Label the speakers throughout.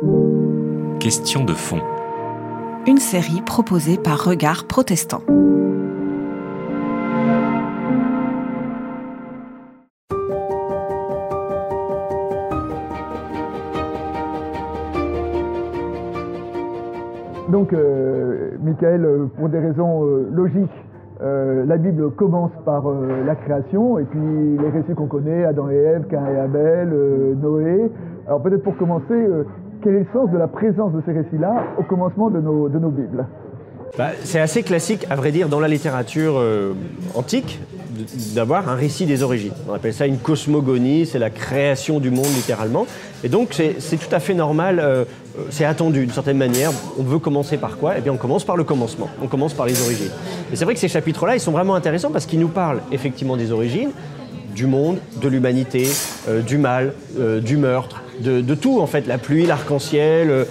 Speaker 1: Question de fond.
Speaker 2: Une série proposée par Regard Protestant.
Speaker 3: Donc, euh, Michael, euh, pour des raisons euh, logiques, euh, la Bible commence par euh, la création et puis les récits qu'on connaît, Adam et Ève, Cain et Abel, euh, Noé. Alors peut-être pour commencer, euh, quel est le sens de la présence de ces récits-là au commencement de nos, de nos Bibles
Speaker 4: Bah, c'est assez classique, à vrai dire, dans la littérature euh, antique, d'avoir un récit des origines. On appelle ça une cosmogonie, c'est la création du monde littéralement. Et donc c'est tout à fait normal, euh, euh, c'est attendu d'une certaine manière. On veut commencer par quoi? Eh bien on commence par le commencement, on commence par les origines. Et c'est vrai que ces chapitres-là, ils sont vraiment intéressants parce qu'ils nous parlent effectivement des origines, du monde, de l'humanité, du mal, du meurtre, de, tout en fait, la pluie, l'arc-en-ciel, euh,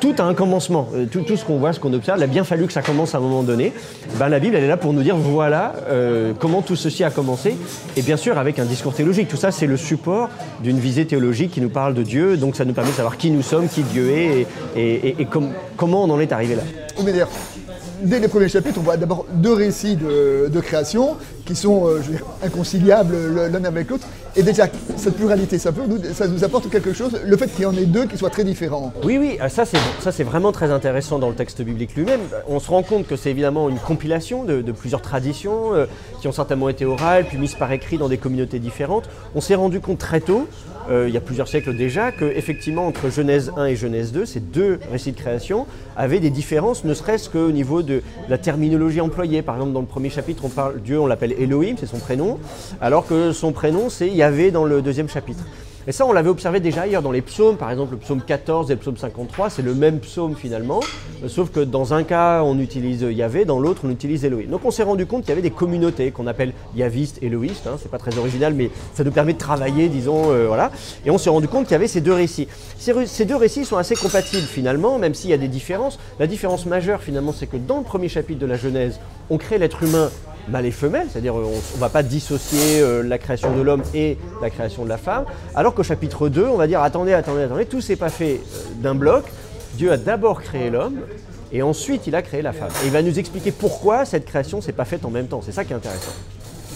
Speaker 4: tout a un commencement. Euh, tout, ce qu'on voit, ce qu'on observe, il a bien fallu que ça commence à un moment donné. Ben, la Bible, elle est là pour nous dire voilà euh, comment tout ceci a commencé, et bien sûr avec un discours théologique. Tout ça, c'est le support d'une visée théologique qui nous parle de Dieu, donc ça nous permet de savoir qui nous sommes, qui Dieu est, et, et- et- et com- comment on en est arrivé là.
Speaker 3: Dès les premiers chapitres, on voit d'abord deux récits de, création qui sont inconciliables le- l'un avec l'autre. Et déjà, cette pluralité, ça, peut nous, apporte quelque chose, le fait qu'il y en ait deux qui soient très différents.
Speaker 4: Oui, oui, ah, ça c'est, ça c'est vraiment très intéressant dans le texte biblique lui-même. On se rend compte que c'est évidemment une compilation de, de plusieurs traditions euh, qui ont certainement été orales, puis mises par écrit dans des communautés différentes. On s'est rendu compte très tôt, euh, il y a plusieurs siècles déjà, que effectivement entre Genèse 1 et Genèse 2, ces deux récits de création avaient des différences, ne serait-ce qu'au niveau de la terminologie employée. Par exemple, dans le premier chapitre, on parle Dieu, on l'appelle Elohim, c'est son prénom, alors que son prénom c'est Dans le deuxième chapitre. Et ça, on l'avait observé déjà ailleurs dans les psaumes, par exemple le psaume 14 et le psaume 53, c'est le même psaume finalement, sauf que dans un cas on utilise Yahvé, dans l'autre on utilise Elohim. Donc on s'est rendu compte qu'il y avait des communautés qu'on appelle yavistes, éloïstes, hein, c'est pas très original, mais ça nous permet de travailler, disons, euh, voilà. Et on s'est rendu compte qu'il y avait ces deux récits. Ces deux récits sont assez compatibles finalement, même s'il y a des différences. La différence majeure finalement, c'est que dans le premier chapitre de la Genèse, on crée l'être humain mâle et femelle, c'est-à-dire euh, on ne va pas dissocier euh, la création de l'homme et la création de la femme, alors qu'au chapitre 2, on va dire attendez, attendez, attendez, tout s'est pas fait euh, d'un bloc, Dieu a d'abord créé l'homme, et ensuite il a créé la femme. Et il va nous expliquer pourquoi cette création s'est pas faite en même temps, c'est ça qui est intéressant.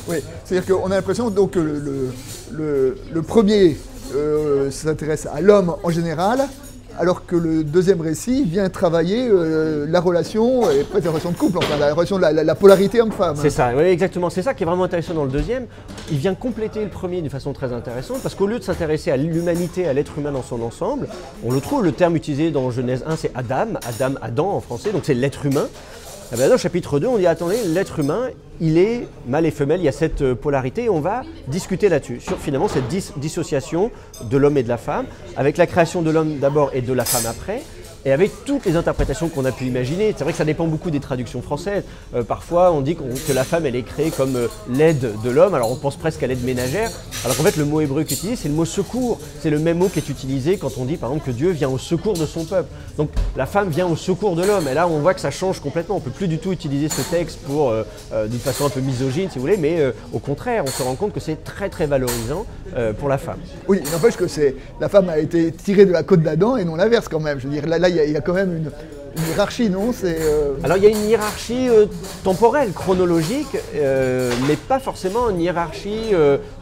Speaker 3: Oui, c'est-à-dire qu'on a l'impression donc que le, le- premier s'intéresse à l'homme en général, alors que le deuxième récit vient travailler euh, la relation, et pas la relation de couple, enfin la relation de la, la- la polarité homme-femme.
Speaker 4: C'est ça, oui, exactement. C'est ça qui est vraiment intéressant dans le deuxième. Il vient compléter le premier d'une façon très intéressante parce qu'au lieu de s'intéresser à l'humanité, à l'être humain dans son ensemble, on le trouve, le terme utilisé dans Genèse 1, c'est Adam, Adam, Adam en français, donc c'est l'être humain. Eh bien, dans le chapitre 2, on dit attendez, l'être humain, il est mâle et femelle, il y a cette euh, polarité et on va discuter là-dessus, sur finalement cette dis- dissociation de l'homme et de la femme, avec la création de l'homme d'abord et de la femme après. Et avec toutes les interprétations qu'on a pu imaginer, c'est vrai que ça dépend beaucoup des traductions françaises. Euh, parfois, on dit que la femme, elle est créée comme euh, l'aide de l'homme. Alors, on pense presque à l'aide ménagère. Alors qu'en fait, le mot hébreu utilisé, c'est le mot secours. C'est le même mot qui est utilisé quand on dit, par exemple, que Dieu vient au secours de son peuple. Donc, la femme vient au secours de l'homme. Et là, on voit que ça change complètement. On peut plus du tout utiliser ce texte pour, euh, d'une façon un peu misogyne, si vous voulez, mais au contraire, on se rend compte que c'est très, très valorisant pour la femme.
Speaker 3: Oui, n'empêche que c'est la femme a été tirée de la côte d'Adam et non l'inverse quand même. Je veux dire, là, là, il y a quand même une, hiérarchie, non? Euh,
Speaker 4: Alors il y a une hiérarchie euh, temporelle, chronologique, euh, mais pas forcément une hiérarchie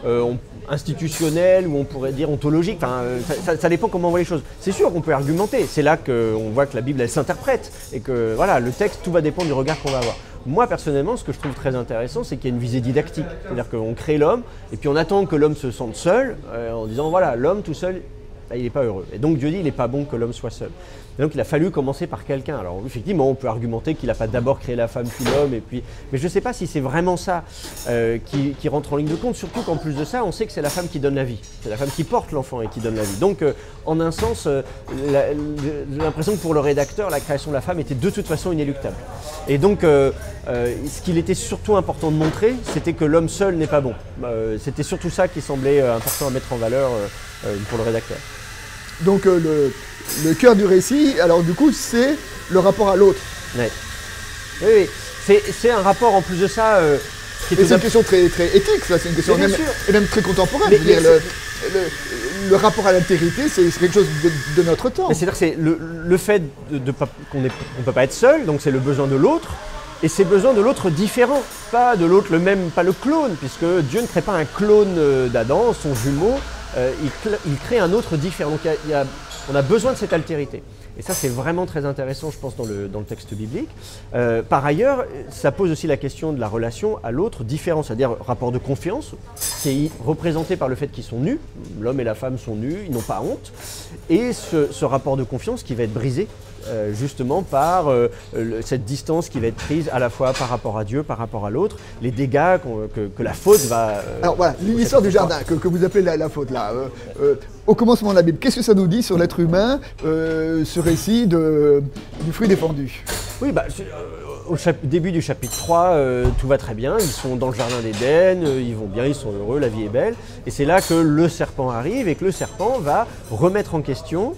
Speaker 4: on- institutionnelle ou on pourrait dire ontologique. Enfin, ça, ça- dépend comment on voit les choses. C'est sûr qu'on peut argumenter. C'est là qu'on voit que la Bible elle s'interprète et que voilà, le texte tout va dépendre du regard qu'on va avoir. Moi personnellement, ce que je trouve très intéressant, c'est qu'il y a une visée didactique. C'est-à-dire qu'on crée l'homme et puis on attend que l'homme se sente seul en disant voilà, l'homme tout seul, il n'est pas heureux. Et donc Dieu dit il n'est pas bon que l'homme soit seul. Et donc il a fallu commencer par quelqu'un. Alors effectivement, on peut argumenter qu'il n'a pas d'abord créé la femme puis l'homme, puis, mais je ne sais pas si c'est vraiment ça euh, qui, rentre en ligne de compte. Surtout qu'en plus de ça, on sait que c'est la femme qui donne la vie. C'est la femme qui porte l'enfant et qui donne la vie. Donc euh, en un sens, euh, j'ai l'impression que pour le rédacteur, la création de la femme était de toute façon inéluctable. Et donc euh, euh, ce qu'il était surtout important de montrer, c'était que l'homme seul n'est pas bon. Euh, c'était surtout ça qui semblait euh, important à mettre en valeur euh, euh, pour le rédacteur.
Speaker 3: Donc euh, le, le cœur du récit. Alors du coup, c'est le rapport à l'autre.
Speaker 4: Ouais. Oui, oui. C'est, c'est un rapport en plus de ça euh, qui
Speaker 3: Et c'est une question très, très éthique, ça. C'est une question même, et même très contemporaine.
Speaker 4: Mais-
Speaker 3: dire, le- le, rapport à l'altérité, c'est quelque chose de, notre temps.
Speaker 4: C'est-à-dire que c'est le, fait de, qu'on ne peut pas être seul, donc c'est le besoin de l'autre, et c'est besoin de l'autre différent, pas de l'autre le même, pas le clone, puisque Dieu ne crée pas un clone euh, d'Adam, son jumeau, euh, il, crée un autre différent. Donc on a besoin de cette altérité. Et ça, c'est vraiment très intéressant, je pense, dans le, texte biblique. Euh, par ailleurs, ça pose aussi la question de la relation à l'autre différent, c'est-à-dire rapport de confiance, qui est représenté par le fait qu'ils sont nus, l'homme et la femme sont nus, ils n'ont pas honte, et ce rapport de confiance qui va être brisé euh, justement par euh, cette distance qui va être prise à la fois par rapport à Dieu, par rapport à l'autre, les dégâts que, la faute va...
Speaker 3: Euh, Alors voilà, l'histoire du jardin que, vous appelez la, faute là. au commencement de la Bible, qu'est-ce que ça nous dit sur l'être humain, ce récit de, du fruit défendu?
Speaker 4: Oui, bah, au début du chapitre 3, tout va très bien, ils sont dans le jardin d'Éden, ils vont bien, ils sont heureux, la vie est belle. Et c'est là que le serpent arrive et que le serpent va remettre en question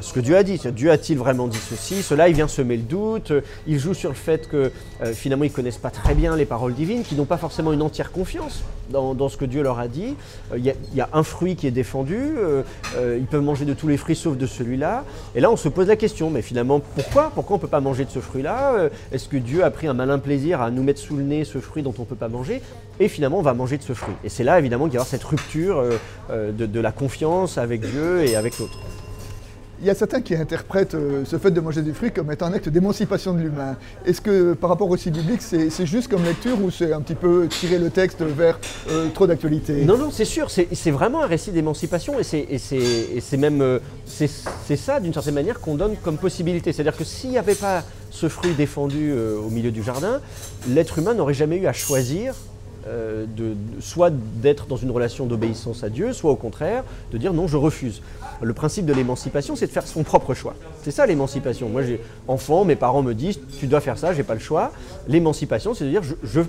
Speaker 4: ce que Dieu a dit. Dieu a-t-il vraiment dit ceci? Cela, il vient semer le doute. Il joue sur le fait que euh, finalement, ils ne connaissent pas très bien les paroles divines, qu'ils n'ont pas forcément une entière confiance dans, ce que Dieu leur a dit. Euh, il y, a un fruit qui est défendu. Euh, ils peuvent manger de tous les fruits sauf de celui-là. Et là, on se pose la question, mais finalement, pourquoi? Pourquoi on ne peut pas manger de ce fruit-là? Est-ce que Dieu a pris un malin plaisir à nous mettre sous le nez ce fruit dont on ne peut pas manger? Et finalement, on va manger de ce fruit. Et c'est là, évidemment, qu'il y a cette rupture de la confiance avec Dieu et avec l'autre.
Speaker 3: Il y a certains qui interprètent euh, ce fait de manger du fruit comme étant un acte d'émancipation de l'humain. Est-ce que par rapport au récit biblique, c'est juste comme lecture ou c'est un petit peu tirer le texte vers euh, trop d'actualité?
Speaker 4: Non, non, c'est sûr, c'est vraiment un récit d'émancipation et c'est même euh, c'est ça d'une certaine manière qu'on donne comme possibilité. C'est-à-dire que s'il n'y avait pas ce fruit défendu au milieu du jardin, l'être humain n'aurait jamais eu à choisir de, soit d'être dans une relation d'obéissance à Dieu, soit au contraire de dire non, je refuse le principe de l'émancipation, c'est de faire son propre choix. C'est ça l'émancipation. Moi, j'ai enfant, mes parents me disent tu dois faire ça, j'ai pas le choix. L'émancipation, c'est de dire je,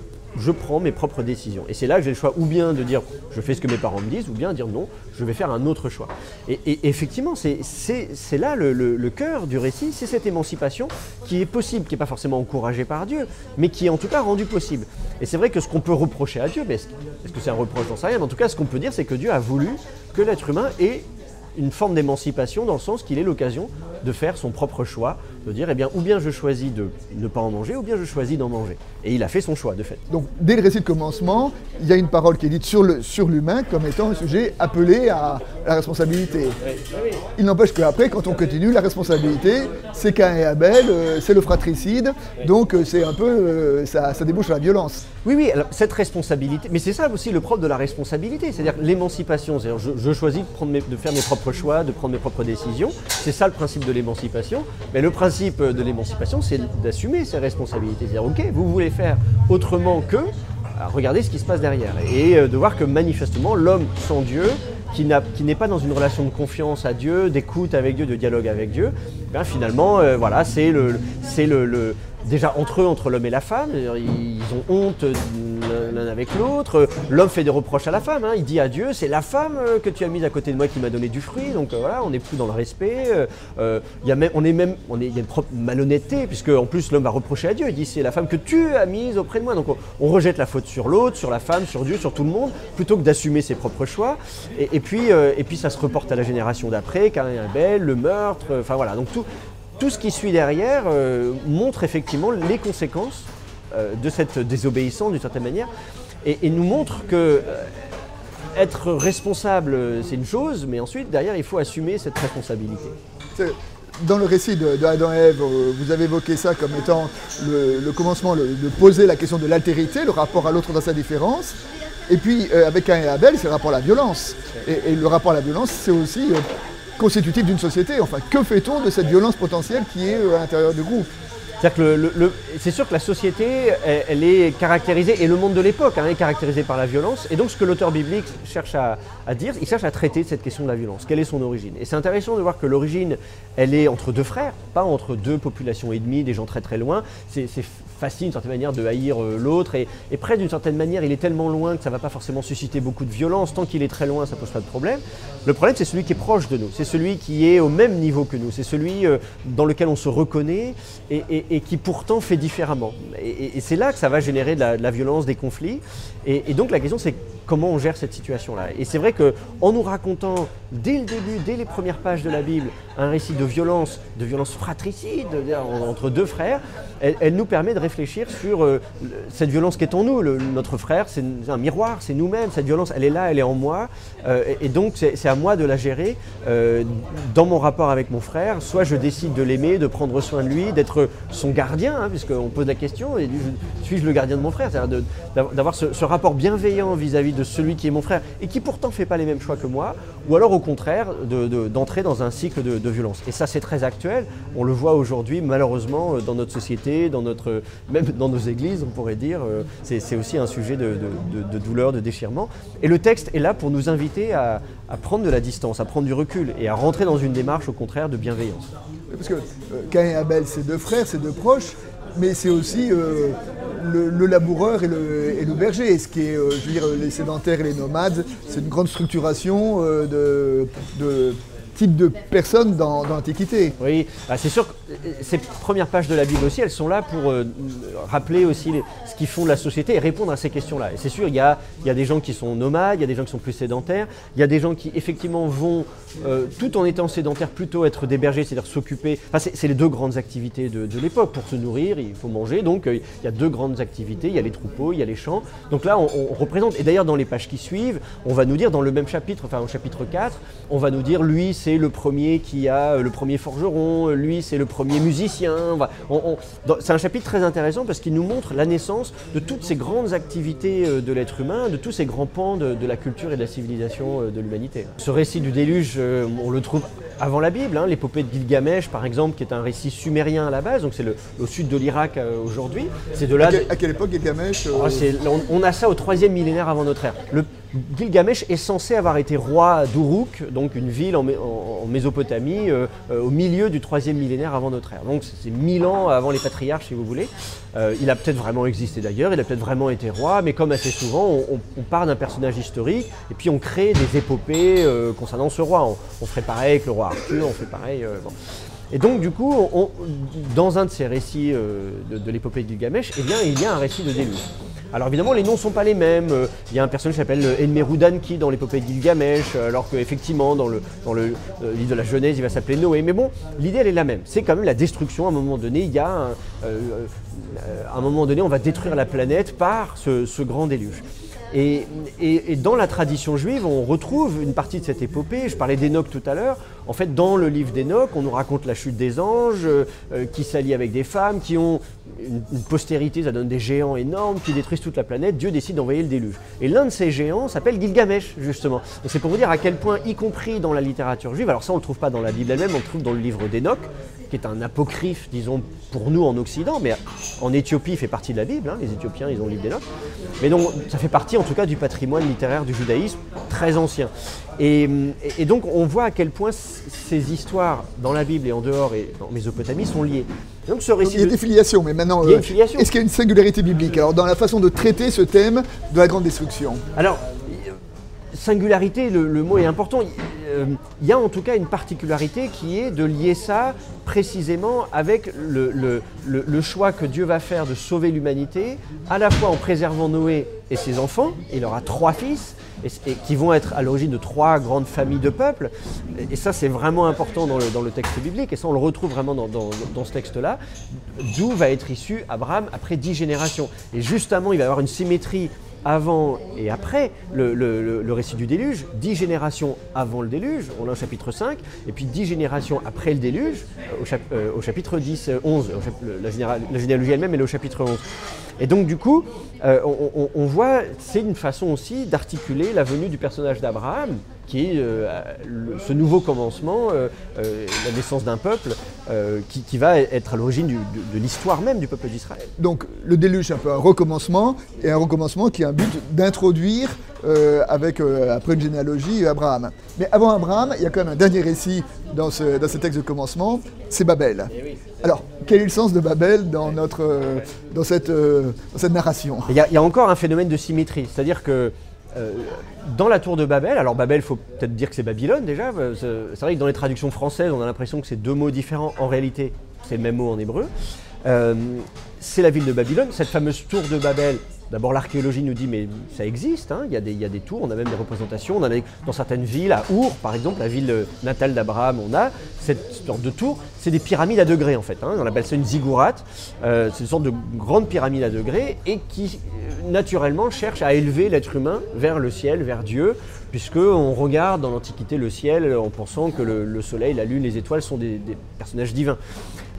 Speaker 4: prends mes propres décisions. Et c'est là que j'ai le choix ou bien de dire je fais ce que mes parents me disent, ou bien de dire non, je vais faire un autre choix. Et, effectivement, c'est là le, cœur du récit, c'est cette émancipation qui est possible, qui n'est pas forcément encouragée par Dieu, mais qui est en tout cas rendue possible. Et c'est vrai que ce qu'on peut reprocher à Dieu, est-ce que c'est un reproche dans sa rien, en tout cas, ce qu'on peut dire, c'est que Dieu a voulu que l'être humain ait une forme d'émancipation dans le sens qu'il est l'occasion de faire son propre choix, de dire eh bien ou bien je choisis de ne pas en manger ou bien je choisis d'en manger. Et il a fait son choix de fait.
Speaker 3: Donc dès le récit de commencement, il y a une parole qui est dite sur l'humain sur comme étant un sujet appelé à la responsabilité. Il n'empêche qu'après, quand on continue, la responsabilité, c'est Cain et Abel, euh, c'est le fratricide, donc euh, c'est un peu, euh, ça, débouche sur la violence.
Speaker 4: Oui, oui, alors, cette responsabilité, mais c'est ça aussi le propre de la responsabilité, c'est-à-dire l'émancipation, c'est-à-dire je, je choisis de, prendre de faire mes propres choix, de prendre mes propres décisions, c'est ça le principe de l'émancipation, mais le principe de l'émancipation, c'est d'assumer ses responsabilités, c'est-à-dire ok, vous voulez faire autrement que, regardez ce qui se passe derrière, et de voir que manifestement l'homme sans Dieu, qui n'est pas dans une relation de confiance à Dieu, d'écoute avec Dieu, de dialogue avec Dieu, ben finalement, euh, voilà, c'est le, le, déjà entre eux, entre l'homme et la femme, ils ont honte l'un avec l'autre. L'homme fait des reproches à la femme, hein. il dit à Dieu, c'est la femme euh, que tu as mise à côté de moi qui m'a donné du fruit, donc euh, voilà, on n'est plus dans le respect. Euh, y a même, on il y a une propre malhonnêteté, puisque en plus l'homme va reprocher à Dieu, il dit c'est la femme que tu as mise auprès de moi, donc on, rejette la faute sur l'autre, sur la femme, sur Dieu, sur tout le monde, plutôt que d'assumer ses propres choix. Et, puis, et puis ça se reporte à la génération d'après, Cain et Abel, le meurtre, enfin voilà, donc tout, tout ce qui suit derrière euh, montre effectivement les conséquences euh, de cette désobéissance d'une certaine manière et, nous montre que euh, être responsable, c'est une chose, mais ensuite, derrière, il faut assumer cette responsabilité.
Speaker 3: Dans le récit de, Adam et Ève, vous avez évoqué ça comme étant le, commencement de poser la question de l'altérité, le rapport à l'autre dans sa différence. Et puis, avec Cain et Abel, c'est le rapport à la violence. Et, et le rapport à la violence, c'est aussi constitutif d'une société. Enfin, que fait-on de cette violence potentielle qui est euh, à l'intérieur du groupe?
Speaker 4: C'est le, c'est sûr que la société, elle, est caractérisée, et le monde de l'époque hein, est caractérisé par la violence. Et donc ce que l'auteur biblique cherche à, dire, il cherche à traiter cette question de la violence. Quelle est son origine? Et c'est intéressant de voir que l'origine, elle est entre deux frères, pas entre deux populations ennemies, des gens très très loin. Facile d'une certaine manière de haïr euh, l'autre, et, près d'une certaine manière, il est tellement loin que ça ne va pas forcément susciter beaucoup de violence. Tant qu'il est très loin, ça pose pas de problème. Le problème, c'est celui qui est proche de nous, c'est celui qui est au même niveau que nous, c'est celui euh, dans lequel on se reconnaît et et qui pourtant fait différemment. Et, c'est là que ça va générer de la, violence, des conflits. Et, donc la question c'est comment on gère cette situation-là. Et c'est vrai qu'en nous racontant dès le début, dès les premières pages de la Bible, un récit de violence, de violence fratricide entre deux frères, elle, nous permet de réfléchir sur euh, cette violence qui est en nous. notre frère, c'est un miroir, c'est nous-mêmes. Cette violence, elle est là, elle est en moi. Euh, et, donc, c'est à moi de la gérer euh, dans mon rapport avec mon frère. Soit je décide de l'aimer, de prendre soin de lui, d'être son gardien, hein, puisqu'on pose la question, suis-je le gardien de mon frère? C'est-à-dire d'avoir ce, rapport bienveillant vis-à-vis de celui qui est mon frère et qui pourtant ne fait pas les mêmes choix que moi, ou alors au contraire, d'entrer dans un cycle de, de violence. Et ça, c'est très actuel. On le voit aujourd'hui, malheureusement, dans notre société dans notre, même dans nos églises, on pourrait dire. Euh, c'est aussi un sujet de, douleur, de déchirement. Et le texte est là pour nous inviter à, prendre de la distance, à prendre du recul et à rentrer dans une démarche, au contraire, de bienveillance.
Speaker 3: Parce que euh, Cain et Abel, c'est deux frères, c'est deux proches, mais c'est aussi euh, le, laboureur et le, berger. ce qui est, je veux dire, les sédentaires et les nomades, c'est une grande structuration de, type de personnes dans, l'Antiquité.
Speaker 4: Oui, bah, c'est sûr que ces premières pages de la Bible aussi, elles sont là pour euh, rappeler aussi ce qui font la société et répondre à ces questions-là. Et c'est sûr, il y a, des gens qui sont nomades, il y a des gens qui sont plus sédentaires, il y a des gens qui effectivement vont, euh, tout en étant sédentaires, plutôt être des bergers, c'est-à-dire s'occuper. Enfin, c'est les deux grandes activités de, l'époque. Pour se nourrir, il faut manger, donc euh, il y a deux grandes activités, il y a les troupeaux, il y a les champs. Donc là, on représente, et d'ailleurs dans les pages qui suivent, on va nous dire dans le même chapitre, enfin au chapitre 4, on va nous dire, lui c'est le premier qui a le premier forgeron, lui c'est le premier musicien. c'est un chapitre très intéressant parce qu'il nous montre la naissance de toutes ces grandes activités euh, de l'être humain, de tous ces grands pans de, la culture et de la civilisation euh, de l'humanité. Ce récit du déluge, euh, on le trouve avant la Bible, hein, l'épopée de Gilgamesh par exemple, qui est un récit sumérien à la base, donc c'est au sud de l'Irak aujourd'hui.
Speaker 3: C'est de là. À, quelle époque Gilgamesh
Speaker 4: ah, on, a ça au troisième millénaire avant notre ère. Le Gilgamesh est censé avoir été roi d'Uruk, donc une ville en, Mésopotamie, euh, euh, au milieu du troisième millénaire avant notre ère. Donc c'est mille ans avant les patriarches, si vous voulez. Euh, il a peut-être vraiment existé d'ailleurs, il a peut-être vraiment été roi, mais comme assez souvent, on, part d'un personnage historique et puis on crée des épopées concernant ce roi. On, ferait pareil avec le roi Arthur, on fait pareil. Et donc, du coup, dans un de ces récits de, l'épopée de Gilgamesh, eh bien, il y a un récit de déluge. Alors évidemment, les noms ne sont pas les mêmes. Euh, il y a un personnage qui s'appelle euh, Enmerudanki dans l'épopée de Gilgamesh, euh, alors qu'effectivement, dans le, dans le livre de la Genèse, il va s'appeler Noé. Mais bon, l'idée, elle est la même. C'est quand même la destruction. À un moment donné, il y a un moment donné, on va détruire la planète par ce grand déluge. Et, dans la tradition juive, on retrouve une partie de cette épopée. Je parlais d'Enoch tout à l'heure. En fait, dans le livre d'Enoch, on nous raconte la chute des anges, euh, qui s'allient avec des femmes, qui ont une, postérité, ça donne des géants énormes, qui détruisent toute la planète. Dieu décide d'envoyer le déluge. Et l'un de ces géants s'appelle Gilgamesh, justement. C'est pour vous dire à quel point, y compris dans la littérature juive, alors ça on ne le trouve pas dans la Bible elle-même, on le trouve dans le livre d'Enoch, qui est un apocryphe, disons, pour nous en Occident, mais en Éthiopie, il fait partie de la Bible. Hein. les Éthiopiens, ils ont le livre d'Enoch. Mais donc, ça fait partie en tout cas du patrimoine littéraire du judaïsme très ancien. Et, donc on voit à quel point ces histoires dans la Bible et en dehors et en Mésopotamie sont liées.
Speaker 3: Donc ce récit il y a des filiations, mais maintenant, euh, est-ce qu'il y a une singularité biblique? Alors dans la façon de traiter ce thème de la grande destruction
Speaker 4: Alors, singularité, le, mot est important. Euh, il y a en tout cas une particularité qui est de lier ça précisément avec le, le, choix que Dieu va faire de sauver l'humanité, à la fois en préservant Noé et ses enfants, il aura trois fils, et, qui vont être à l'origine de trois grandes familles de peuples. Et, ça, c'est vraiment important dans le, dans le, texte biblique, et ça, on le retrouve vraiment dans, dans, dans ce texte-là, d'où va être issu Abraham après dix générations. Et justement, il va y avoir une symétrie avant et après le, récit du déluge, dix générations avant le déluge, on a au chapitre 5, et puis dix générations après le déluge, euh, euh, au, chapitre 10, 11, euh, la, la généalogie elle-même est au chapitre 11. Et donc du coup, on, voit, c'est une façon aussi d'articuler la venue du personnage d'Abraham, qui est ce nouveau commencement, la naissance d'un peuple, qui, va être à l'origine de, l'histoire même du peuple d'Israël.
Speaker 3: Donc le déluge, c'est un peu un recommencement, et un recommencement qui a un but d'introduire, euh, avec, euh, après une généalogie, Abraham. Mais avant Abraham, il y a quand même un dernier récit dans ce, dans ce texte de commencement, c'est Babel. Eh Alors, quel est le sens de Babel dans, notre, euh, dans, cette, cette narration?
Speaker 4: Il y, a, encore un phénomène de symétrie, c'est-à-dire que dans la tour de Babel, alors Babel, il faut peut-être dire que c'est Babylone déjà, c'est vrai que dans les traductions françaises, on a l'impression que c'est deux mots différents, en réalité, c'est le même mot en hébreu. Euh, c'est la ville de Babylone, cette fameuse tour de Babel. D'abord, l'archéologie nous dit, mais ça existe, hein, il, y a des, il y a des tours, on a même des représentations. On a dans certaines villes, à Our, par exemple, la ville natale d'Abraham, on a cette sorte de tour. C'est des pyramides à degrés, en fait. Hein. on appelle ça une ziggurat. Euh, c'est une sorte de grande pyramide à degrés et qui, euh, naturellement, cherche à élever l'être humain vers le ciel, vers Dieu, puisqu'on regarde dans l'Antiquité le ciel en pensant que le, soleil, la lune, les étoiles sont des, personnages divins.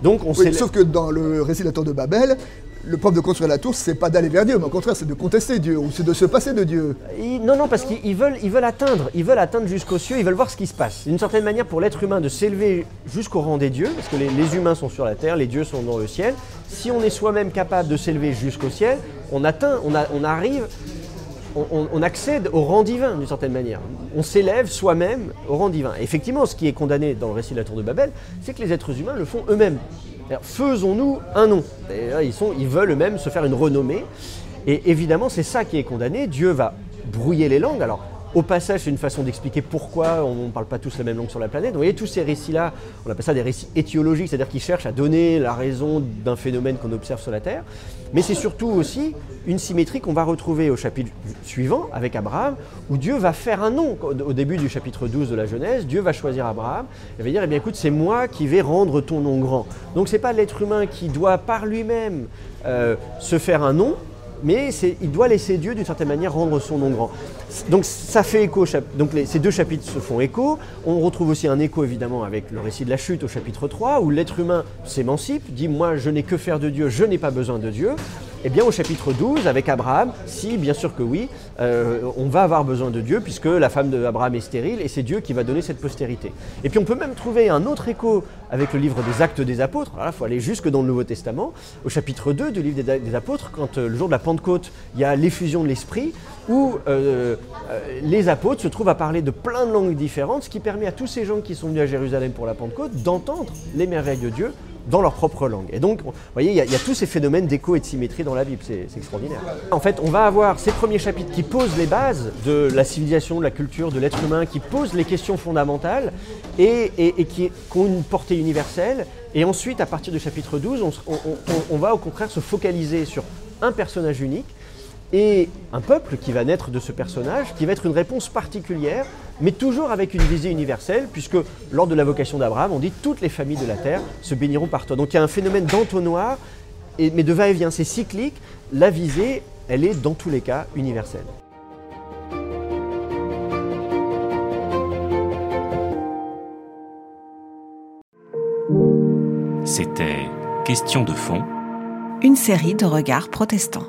Speaker 3: Donc on sauf que dans le récit de la tour de Babel, le propre de construire la tour, c'est pas d'aller vers Dieu, mais au contraire, c'est de contester Dieu, ou c'est de se passer de Dieu.
Speaker 4: non, non, parce qu'ils veulent, ils veulent atteindre, ils veulent atteindre jusqu'aux cieux, ils veulent voir ce qui se passe. D'une certaine manière, pour l'être humain, de s'élever jusqu'au rang des dieux, parce que les, humains sont sur la terre, les dieux sont dans le ciel. Si on est soi-même capable de s'élever jusqu'au ciel, on atteint, on, on arrive on, accède au rang divin d'une certaine manière. On s'élève soi-même au rang divin. effectivement, ce qui est condamné dans le récit de la tour de Babel, c'est que les êtres humains le font eux-mêmes. Faisons-nous un nom. ils, ils veulent eux-mêmes se faire une renommée. Et évidemment, c'est ça qui est condamné. Dieu va brouiller les langues. Alors, au passage, c'est une façon d'expliquer pourquoi on ne parle pas tous la même langue sur la planète. Vous voyez, tous ces récits-là, on appelle ça des récits étiologiques, c'est-à-dire qu'ils cherchent à donner la raison d'un phénomène qu'on observe sur la Terre. Mais c'est surtout aussi une symétrie qu'on va retrouver au chapitre suivant avec Abraham, où Dieu va faire un nom. Au début du chapitre 12 de la Genèse, Dieu va choisir Abraham et va dire, eh bien écoute, c'est moi qui vais rendre ton nom grand. Donc ce n'est pas l'être humain qui doit par lui-même euh, se faire un nom, mais il doit laisser Dieu d'une certaine manière rendre son nom grand. Donc ça fait écho, donc ces deux chapitres se font écho. On retrouve aussi un écho évidemment avec le récit de la chute au chapitre 3, où l'être humain s'émancipe, dit moi je n'ai que faire de Dieu, je n'ai pas besoin de Dieu. Eh bien, au chapitre 12, avec Abraham, si, bien sûr que oui, euh, on va avoir besoin de Dieu, puisque la femme d'Abraham est stérile, et c'est Dieu qui va donner cette postérité. Et puis, on peut même trouver un autre écho avec le livre des Actes des Apôtres. Alors il faut aller jusque dans le Nouveau Testament, au chapitre 2 du livre des, Apôtres, quand euh, le jour de la Pentecôte, il y a l'effusion de l'Esprit, où euh, les apôtres se trouvent à parler de plein de langues différentes, ce qui permet à tous ces gens qui sont venus à Jérusalem pour la Pentecôte d'entendre les merveilles de Dieu dans leur propre langue. Et donc, vous voyez, il y, a tous ces phénomènes d'écho et de symétrie dans la Bible, c'est extraordinaire. En fait, on va avoir ces premiers chapitres qui posent les bases de la civilisation, de la culture, de l'être humain, qui posent les questions fondamentales et, qui, ont une portée universelle. Et ensuite, à partir du chapitre 12, on va au contraire se focaliser sur un personnage unique et un peuple qui va naître de ce personnage, qui va être une réponse particulière, mais toujours avec une visée universelle, puisque lors de la vocation d'Abraham, on dit toutes les familles de la terre se béniront par toi. Donc il y a un phénomène d'entonnoir, mais de va-et-vient, c'est cyclique. La visée, elle est dans tous les cas universelle.
Speaker 2: C'était Question de fond, une série de regards protestants.